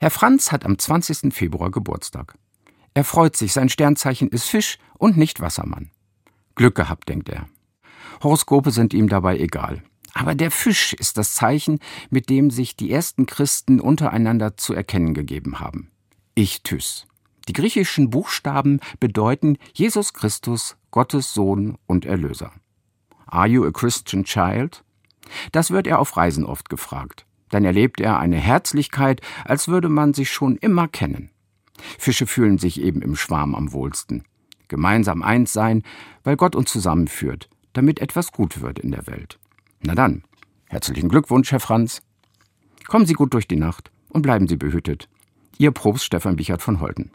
Herr Franz hat am 20. Februar Geburtstag. Er freut sich, sein Sternzeichen ist Fisch und nicht Wassermann. Glück gehabt, denkt er. Horoskope sind ihm dabei egal. Aber der Fisch ist das Zeichen, mit dem sich die ersten Christen untereinander zu erkennen gegeben haben. Ichthys. Die griechischen Buchstaben bedeuten Jesus Christus, Gottes Sohn und Erlöser. Are you a Christian child? Das wird er auf Reisen oft gefragt. Dann erlebt er eine Herzlichkeit, als würde man sich schon immer kennen. Fische fühlen sich eben im Schwarm am wohlsten. Gemeinsam eins sein, weil Gott uns zusammenführt, damit etwas gut wird in der Welt. Na dann, herzlichen Glückwunsch, Herr Franz. Kommen Sie gut durch die Nacht und bleiben Sie behütet. Ihr Propst Stefan Bichert von Holten.